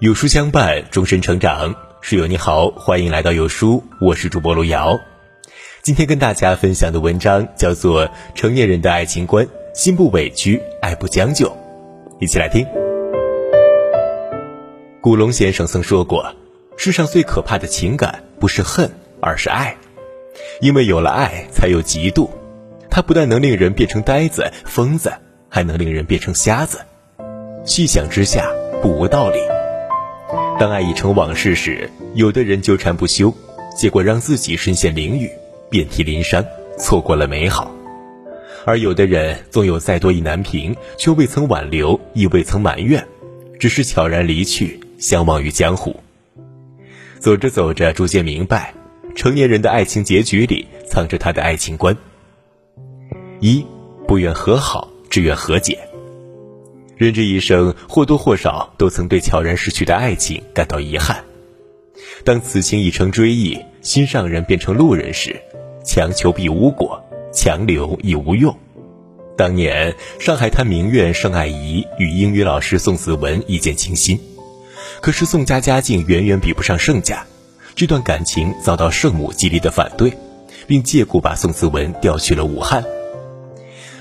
有书相伴，终身成长。室友你好，欢迎来到有书，我是主播路遥。今天跟大家分享的文章叫做《成年人的爱情观：心不委屈，爱不将就》，一起来听。古龙先生曾说过：“世上最可怕的情感不是恨，而是爱，因为有了爱，才有嫉妒。它不但能令人变成呆子、疯子，还能令人变成瞎子。细想之下，不无道理。”当爱已成往事时，有的人纠缠不休，结果让自己身陷囹圄，遍体鳞伤，错过了美好；而有的人纵有再多意难平，却未曾挽留，亦未曾埋怨，只是悄然离去，相忘于江湖。走着走着，逐渐明白，成年人的爱情结局里藏着他的爱情观：一，不愿和好，只愿和解。人这一生或多或少都曾对悄然逝去的爱情感到遗憾。当此情已成追忆，心上人变成路人时，强求必无果，强留亦无用。当年上海滩名媛盛爱怡与英语老师宋子文一见倾心，可是宋家家境远远比不上盛家，这段感情遭到圣母极力的反对，并借故把宋子文调去了武汉。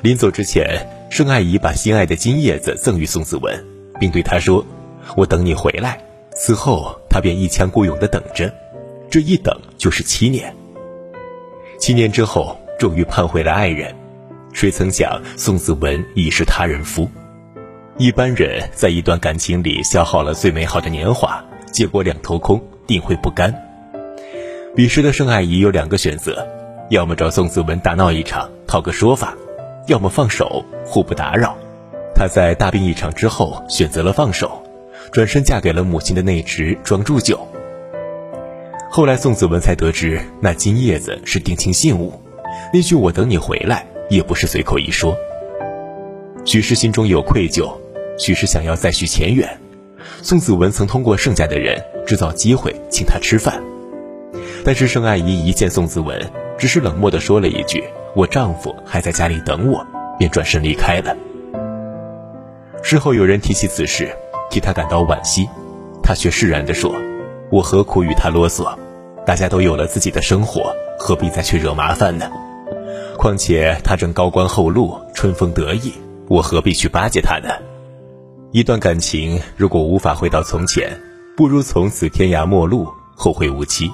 临走之前。盛爱怡把心爱的金叶子赠予宋子文，并对他说：“我等你回来。”此后，他便一腔孤勇地等着，这一等就是七年。七年之后，终于盼回了爱人，谁曾想宋子文已是他人夫。一般人在一段感情里消耗了最美好的年华，结果两头空，定会不甘。彼时的盛爱怡有两个选择：要么找宋子文大闹一场，讨个说法。要么放手，互不打扰。她在大病一场之后选择了放手，转身嫁给了母亲的内侄庄祝九。后来宋子文才得知，那金叶子是定情信物，那句“我等你回来”也不是随口一说。许是心中有愧疚，许是想要再续前缘。宋子文曾通过盛家的人制造机会请他吃饭，但是盛爱怡一见宋子文，只是冷漠地说了一句。我丈夫还在家里等我，便转身离开了。事后有人提起此事，替他感到惋惜，他却释然地说：“我何苦与他啰嗦？大家都有了自己的生活，何必再去惹麻烦呢？况且他正高官厚禄，春风得意，我何必去巴结他呢？一段感情如果无法回到从前，不如从此天涯陌路，后会无期。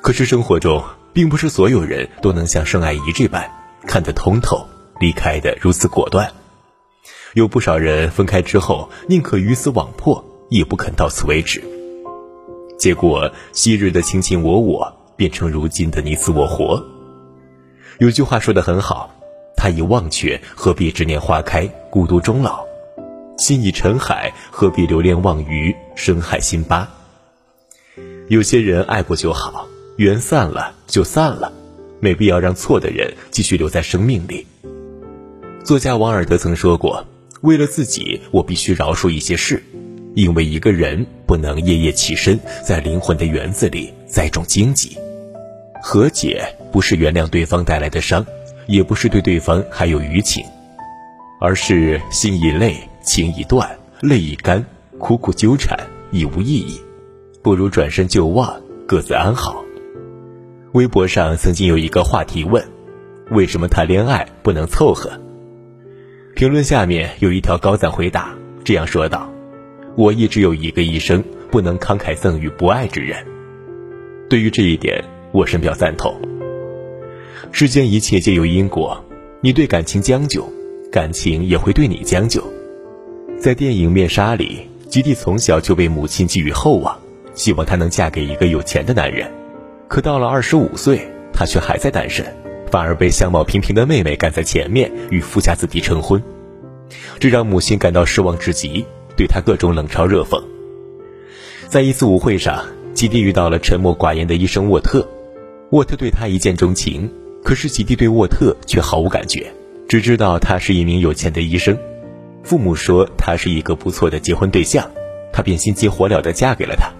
可是生活中……”并不是所有人都能像盛爱怡这般看得通透，离开的如此果断。有不少人分开之后，宁可鱼死网破，也不肯到此为止。结果，昔日的卿卿我我变成如今的你死我活。有句话说得很好：“他已忘却，何必执念花开，孤独终老；心已沉海，何必留恋忘鱼，深海心疤。”有些人爱过就好。缘散了就散了，没必要让错的人继续留在生命里。作家王尔德曾说过：“为了自己，我必须饶恕一些事，因为一个人不能夜夜起身，在灵魂的园子里栽种荆棘。和解不是原谅对方带来的伤，也不是对对方还有余情，而是心已累，情已断，泪已干，苦苦纠缠已无意义，不如转身就忘，各自安好。”微博上曾经有一个话题问：“为什么谈恋爱不能凑合？”评论下面有一条高赞回答，这样说道：“我一直有一个一生，不能慷慨赠予不爱之人。”对于这一点，我深表赞同。世间一切皆有因果，你对感情将就，感情也会对你将就。在电影《面纱》里，吉蒂从小就被母亲寄予厚望，希望她能嫁给一个有钱的男人。可到了二十五岁，他却还在单身，反而被相貌平平的妹妹赶在前面与富家子弟成婚，这让母亲感到失望至极，对他各种冷嘲热讽。在一次舞会上，吉蒂遇到了沉默寡言的医生沃特，沃特对他一见钟情，可是吉蒂对沃特却毫无感觉，只知道他是一名有钱的医生，父母说他是一个不错的结婚对象，他便心急火燎地嫁给了他。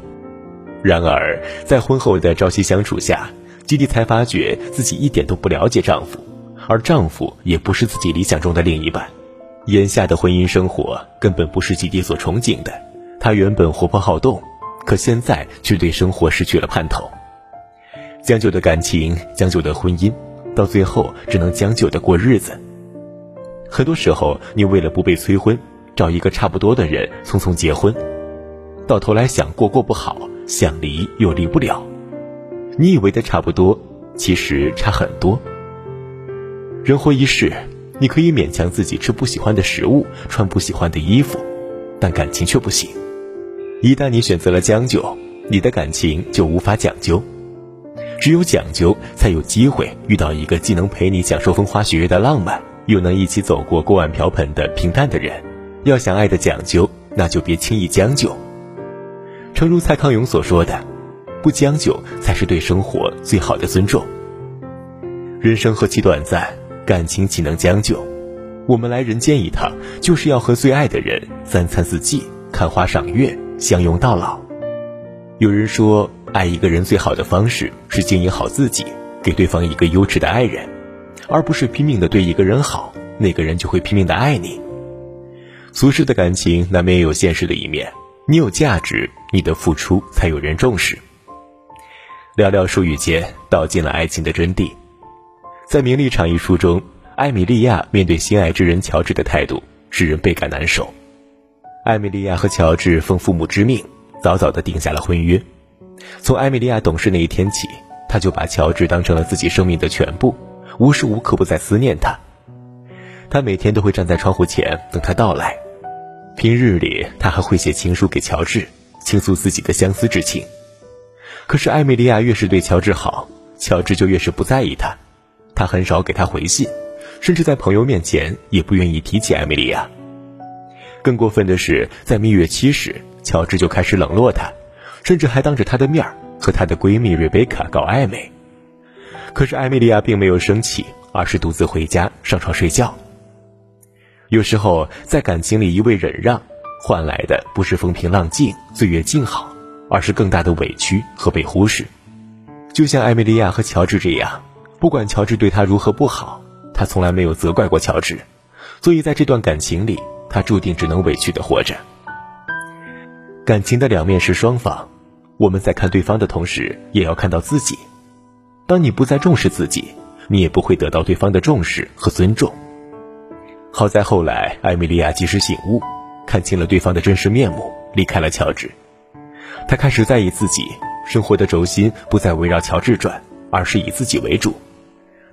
然而，在婚后的朝夕相处下，吉蒂才发觉自己一点都不了解丈夫，而丈夫也不是自己理想中的另一半。眼下的婚姻生活根本不是吉蒂所憧憬的，他原本活泼好动，可现在却对生活失去了盼头。将就的感情，将就的婚姻，到最后只能将就的过日子。很多时候，你为了不被催婚，找一个差不多的人匆匆结婚，到头来想过过不好，想离又离不了。你以为的差不多，其实差很多。人活一世，你可以勉强自己吃不喜欢的食物，穿不喜欢的衣服，但感情却不行。一旦你选择了将就，你的感情就无法讲究。只有讲究，才有机会遇到一个既能陪你享受风花雪月的浪漫，又能一起走过锅碗瓢盆的平淡的人。要想爱的讲究，那就别轻易将就。诚如蔡康永所说的：“不将就，才是对生活最好的尊重。”人生何其短暂。感情岂能将就？我们来人间一趟，就是要和最爱的人三餐四季、看花赏月、相拥到老。有人说，爱一个人最好的方式是经营好自己，给对方一个优质的爱人，而不是拼命的对一个人好，那个人就会拼命的爱你。俗世的感情难免有现实的一面，你有价值，你的付出才有人重视。寥寥数语间，道尽了爱情的真谛。在《名利场》一书中，艾米莉亚面对心爱之人乔治的态度使人倍感难受。艾米莉亚和乔治奉父母之命，早早的定下了婚约。从艾米莉亚懂事那一天起，她就把乔治当成了自己生命的全部，无时无刻不在思念他。她每天都会站在窗户前等他到来。平日里，她还会写情书给乔治，倾诉自己的相思之情。可是，艾米莉亚越是对乔治好，乔治就越是不在意她。他很少给他回信，甚至在朋友面前也不愿意提起艾米莉亚。更过分的是，在蜜月期时，乔治就开始冷落她，甚至还当着她的面和她的闺蜜瑞贝卡搞暧昧。可是艾米莉亚并没有生气，而是独自回家上床睡觉。有时候，在感情里一味忍让，换来的不是风平浪静、岁月静好，而是更大的委屈和被忽视。就像艾米莉亚和乔治这样。不管乔治对她如何不好，她从来没有责怪过乔治，所以在这段感情里，她注定只能委屈的活着。感情的两面是双方，我们在看对方的同时，也要看到自己。当你不再重视自己，你也不会得到对方的重视和尊重。好在后来，艾米莉亚及时醒悟，看清了对方的真实面目，离开了乔治。他开始在意自己，生活的轴心不再围绕乔治转，而是以自己为主。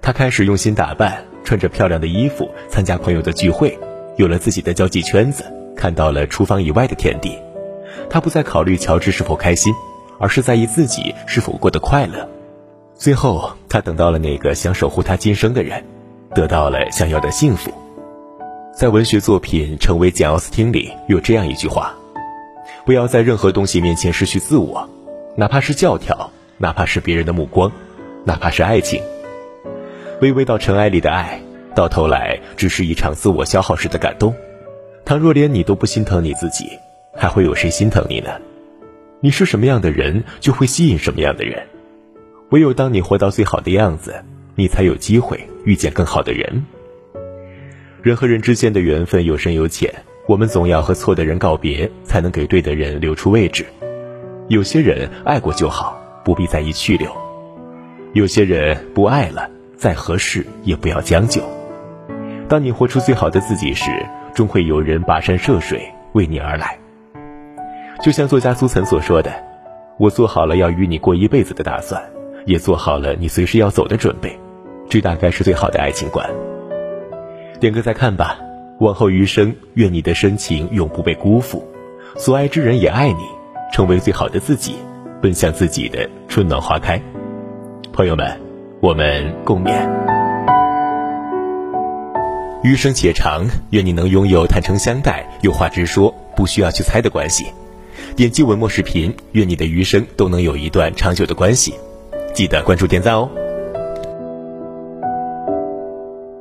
他开始用心打扮，穿着漂亮的衣服参加朋友的聚会，有了自己的交际圈子，看到了厨房以外的天地。他不再考虑乔治是否开心，而是在意自己是否过得快乐。最后，他等到了那个想守护他今生的人，得到了想要的幸福。在文学作品《成为简·奥斯汀》里有这样一句话：“不要在任何东西面前失去自我，哪怕是教条，哪怕是别人的目光，哪怕是爱情。”微微到尘埃里的爱，到头来只是一场自我消耗时的感动。倘若连你都不心疼你自己，还会有谁心疼你呢？你是什么样的人，就会吸引什么样的人。唯有当你活到最好的样子，你才有机会遇见更好的人。人和人之间的缘分有深有浅，我们总要和错的人告别，才能给对的人留出位置。有些人爱过就好，不必在意去留；有些人不爱了。再合适也不要将就。当你活出最好的自己时，终会有人跋山涉水为你而来。就像作家苏岑所说的：“我做好了要与你过一辈子的打算，也做好了你随时要走的准备。这大概是最好的爱情观。”点个再看吧。往后余生，愿你的深情永不被辜负，所爱之人也爱你，成为最好的自己，奔向自己的春暖花开。朋友们。我们共勉。余生且长，愿你能拥有坦诚相待、有话直说、不需要去猜的关系。点击文末视频，愿你的余生都能有一段长久的关系。记得关注点赞哦。